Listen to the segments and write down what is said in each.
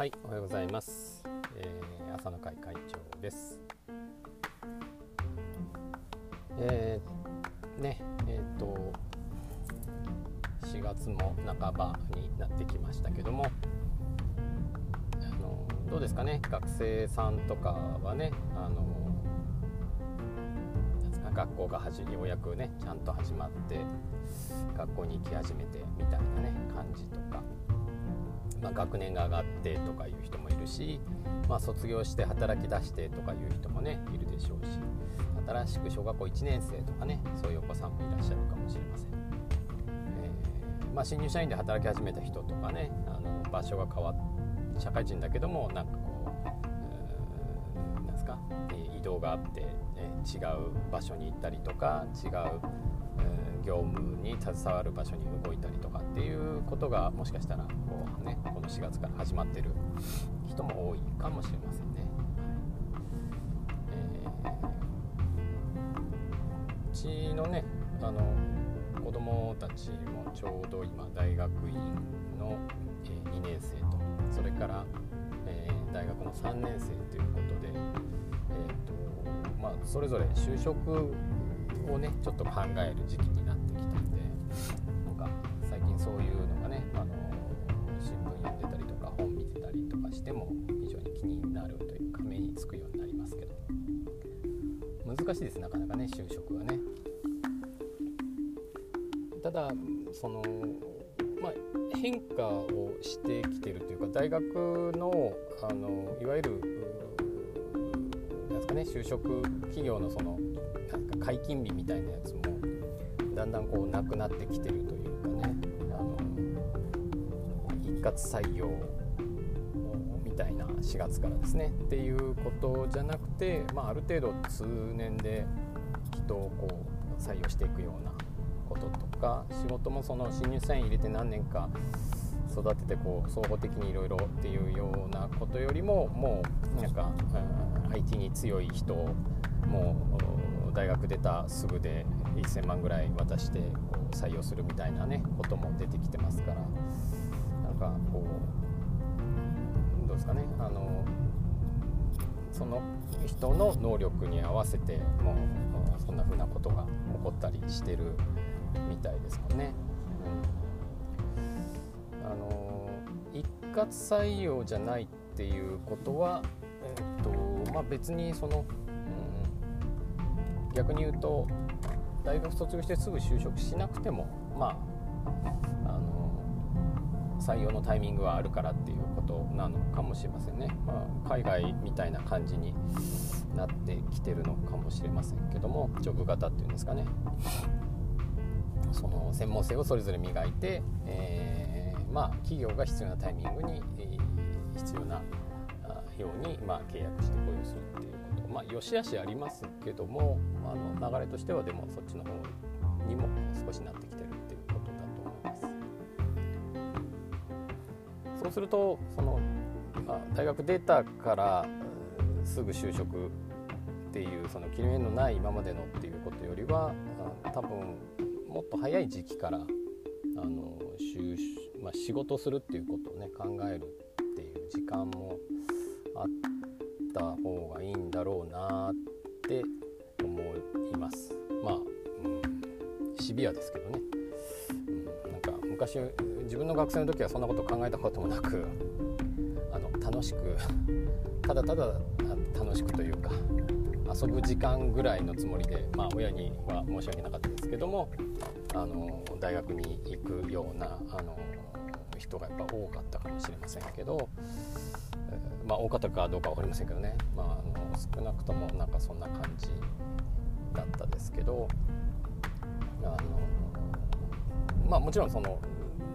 はい、おはようございます。えー朝の会会長です。えーね、えっ、と4月も半ばになってきましたけども、あのどうですかね、学生さんとかはね、あの学校がはじようやくねちゃんと始まって学校に行き始めてみたいなね感じとか。まあ、学年が上がってとかいう人もいるし、まあ、卒業して働き出してとかいう人もねいるでしょうし新しく小学校1年生とかねそういうお子さんもいらっしゃるかもしれません、えーまあ、新入社員で働き始めた人とかねあの場所が変わっ社会人だけどもなんかこううなんですか？え移動があって、え違う場所に行ったりとか違う業務に携わる場所に動いたりとかっていうことがもしかしたら、ね、この4月から始まってる人も多いかもしれませんね。えーうちのねあの子供たちもちょうど今大学院の、え2年生とそれから、えー大学の3年生ということで、えーとまあ、それぞれ就職をねちょっと考える時期になってきたんでなんか最近そういう読んでたりとか本見てたりとかしても非常に気になるというか目につくようになりますけど。難しいですなかなかね就職はね。ただそのまあ変化をしてきてるというか大学のあのいわゆるなんですかね就職企業のそのなんか解禁日みたいなやつもだんだんこうなくなってきてる一括採用みたいな4月からですね。っていうことじゃなくて、まあ、ある程度通年で人をこう採用していくようなこととか仕事もその新入社員入れて何年か育ててこう総合的にいろいろっていうようなことよりももうなんか、うん IT に強い人をもう大学出たすぐで1000万ぐらい渡してこう採用するみたいなねことも出てきてますから。かねあのその人の能力に合わせてもうそんな風なことが起こったりしてるみたいですもんね。うんあの一括採用じゃないっていうことは、えっとまあ、別にその、うん逆に言うと大学卒業してすぐ就職しなくてもまああの採用のタイミングはあるからっていうことなのかもしれませんね、まあ、海外みたいな感じになってきてるのかもしれませんけどもジョブ型っていうんですかね。その専門性をそれぞれ磨いて、えーまあ、企業が必要なタイミングに、えー必要なように、まあ、契約して雇用するっていうこと。まあよしあしありますけどもあの流れとしてはでもそっちの方にも少しなってきてそうするとその、まあ、大学出たからすぐ就職っていうその切れ目のない今までのっていうことよりは多分もっと早い時期からあの就まあ、仕事するっていうことをね考えるっていう時間もあった方がいいんだろうなって思います。まあ、うん、シビアですけどね、うん、なんか昔自分の学生の時はそんなこと考えたこともなくあの楽しくただただ楽しくというか遊ぶ時間ぐらいのつもりで、まあ、親には申し訳なかったですけどもあの大学に行くようなあの人がやっぱ多かったかもしれませんけど、えーまあ多かったかどうか分かりませんけどね、まあ、あの少なくともなんかそんな感じだったですけどあのまあもちろんその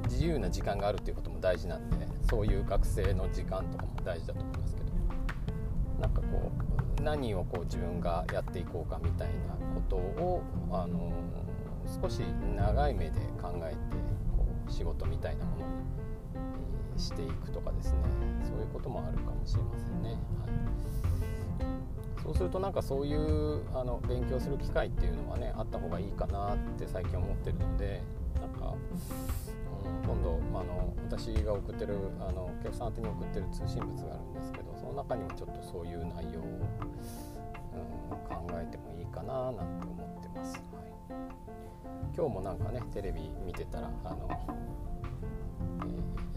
自由な時間があるっていうことも大事なんでそういう学生の時間とかも大事だと思いますけど。なんかこう何をこう自分がやっていこうかみたいなことをあの少し長い目で考えてこう仕事みたいなものにしていくとかですね。そういうこともあるかもしれませんね。はい、そうするとなんかそういうあの勉強する機会っていうのはねあった方がいいかなって最近思ってるのでなんか、今度、まあ、の私が送ってるあのお客さん宛に送ってる通信物があるんですけどその中にもちょっとそういう内容を、うん、考えてもいいかななんて思ってます。はい、今日もなんかねテレビ見てたらあの、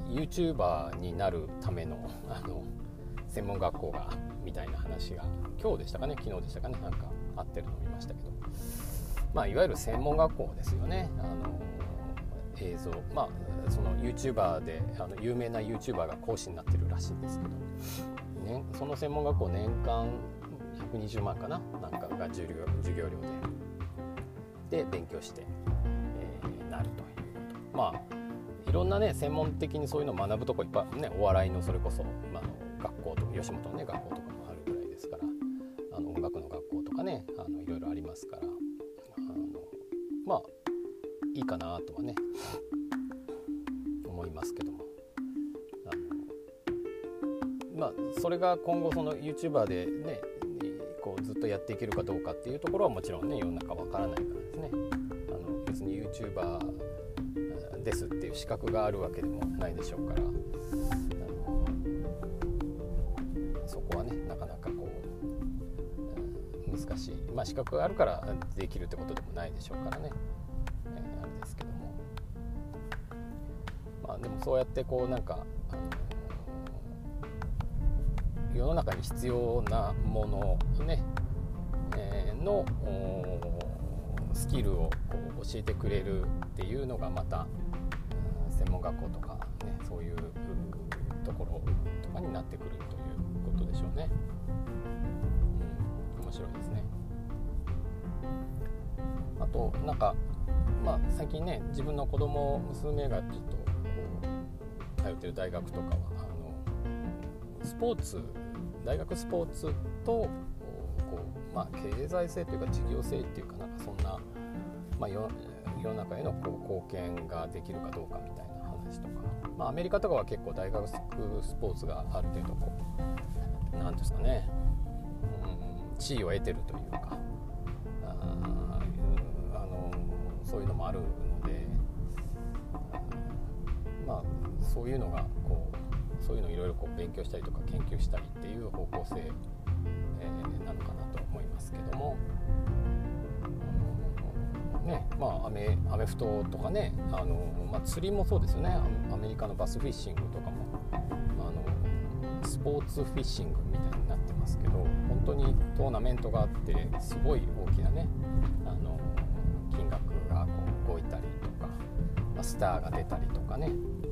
えー、YouTuber になるためのあの専門学校がみたいな話が今日でしたかね昨日でしたかねなんかあってるの見ましたけど。まあいわゆる専門学校ですよね。あの映像まあその YouTuber であの有名な YouTuber が講師になってるらしいんですけど、ね、その専門学校年間120万かな？なんかが授業授業料で。で勉強して、えー、なるということ。まあいろんなね専門的にそういうのを学ぶとこいっぱいね。お笑いのそれこそ、まあ、学校とか吉本のね学校とかもあるぐらいですから。あの音楽の学校とかねあのいろいろありますから。あのまあかなとはね思いますけども。あのまあそれが今後その YouTuber でねこうずっとやっていけるかどうかっていうところはもちろんね世の中わからないからですね。あの別に YouTuber ですっていう資格があるわけでもないでしょうから。そこはねなかなかこう難しい。まあ資格があるからできるってことでもないでしょうからね、あでもそうやってこうなんか、あのー、世の中に必要なものね、えー、のスキルをこう教えてくれるっていうのがまた、専門学校とかねそういうところとかになってくるということでしょうね。うん面白いですねあとなんかまあ最近ね自分の子供娘がちょっと通ってる大学とかはあのスポーツ大学スポーツとこう、まあ、経済性というか事業性っていうかなんかそんな、まあ、世の中へのこう貢献ができるかどうかみたいな話とか、まあ、アメリカとかは結構大学スポーツがある程度こう何ですかね。地位を得てるというかああのそういうのもあるそういうのがこうそういうのをいろいろこう勉強したりとか研究したりっていう方向性、えー、なのかなと思いますけども。ねまあ、アメアメフトとかねあの、まあ、釣りもそうですよねアメリカのバスフィッシングとかもあのスポーツフィッシングみたいになってますけど本当にトーナメントがあってすごい大きなねあの金額がこう動いたりとか、まあ、スターが出たりとかね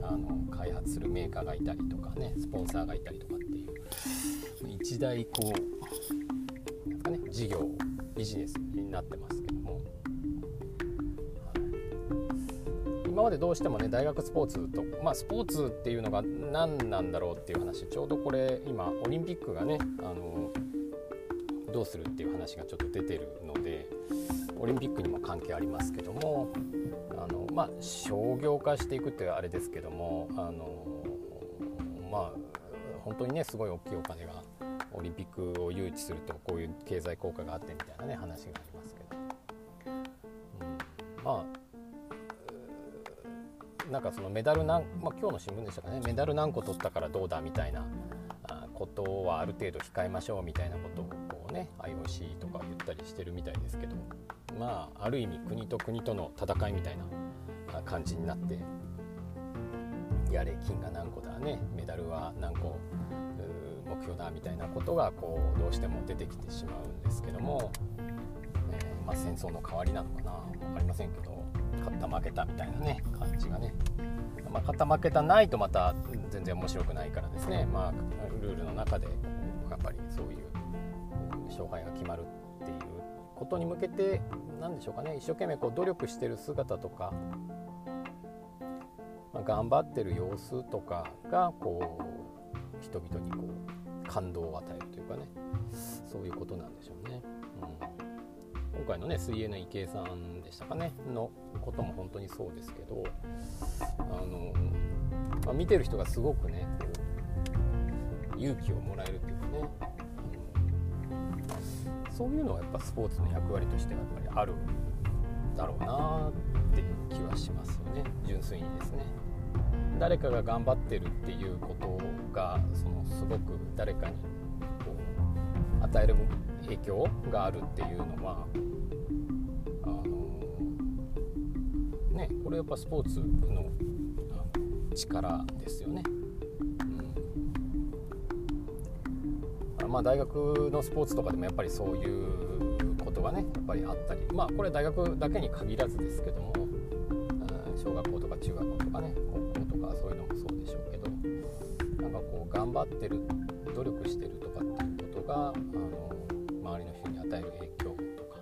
あの開発するメーカーがいたりとかねスポンサーがいたりとかっていう一大こうなんかね事業ビジネスになってますけども。今までどうしてもね大学スポーツとまあスポーツっていうのが何なんだろうっていう話ちょうどこれ今オリンピックがねあのどうするっていう話がちょっと出てるのでオリンピックにも関係ありますけどもあの、まあ、商業化していくってあれですけどもあのまあ本当にねすごい大きいお金がオリンピックを誘致するとこういう経済効果があってみたいなね話がありますけど、うん、まあなんかそのメダル何、まあ、今日の新聞でしたかねメダル何個取ったからどうだみたいなことはある程度控えましょうみたいなことをうね IOC とか言ったりしてるみたいですけどまあある意味国と国との戦いみたいな感じになってやれ金が何個だねメダルは何個目標だみたいなことがこうどうしても出てきてしまうんですけども、えー、まあ、戦争の代わりなのかな分かりませんけど勝った負けたみたいなね感じがね。まあ、勝った負けたないとまた全然面白くないからですね、まあ、ルールの中でやっぱりそういう勝敗が決まるっていうことに向けて何でしょうかね。一生懸命こう努力してる姿とか、まあ、頑張ってる様子とかがこう人々にこう感動を与えるというかね。そういうことなんでしょうね。うん、今回のね水泳の池江さんでしたかね。のことも本当にそうですけどあの、まあ、見てる人がすごくねこう勇気をもらえるっていうかね。そういうのはやっぱスポーツの役割としてはやっぱりあるだろうなっていう気はしますよね純粋にですね。誰かが頑張ってるっていうことがそのすごく誰かにこう与える影響があるっていうのはあのねこれやっぱスポーツの力ですよね。まあ大学のスポーツとかでもやっぱりそういうことがねやっぱりあったりまあこれ大学だけに限らずですけども、うん、小学校とか中学校とかね高校とかそういうのもそうでしょうけどなんかこう頑張ってる努力してるとかっていうことがあの周りの人に与える影響とか、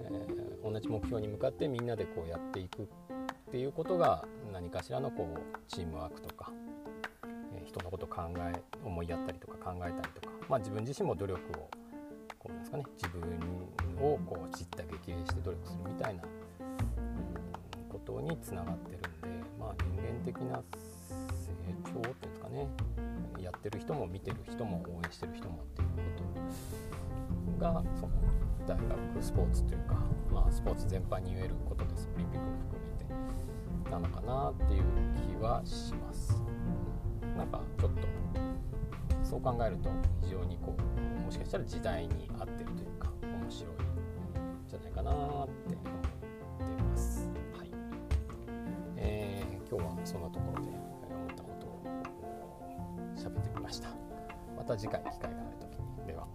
えー、同じ目標に向かってみんなでこうやっていくっていうことが何かしらのこうチームワークとか、人のことを考え思いやったりとか考えたりとか、まあ、自分自身も努力をこうですかね自分をこう散った激励して努力するみたいな、ことにつながってるんで、まあ、人間的な成長っていうんですかねやってる人も見てる人も応援してる人もっていうことがその大学スポーツというか、まあ、スポーツ全般に言えることですオリンピックも含めてなのかなっていう気はします。なんかちょっとそう考えると非常にこうもしかしたら時代に合ってるというか面白いんじゃないかなって思ってます。はい。えー、今日はそんなところで思ったことを喋ってみました。また次回機会がある時にでは。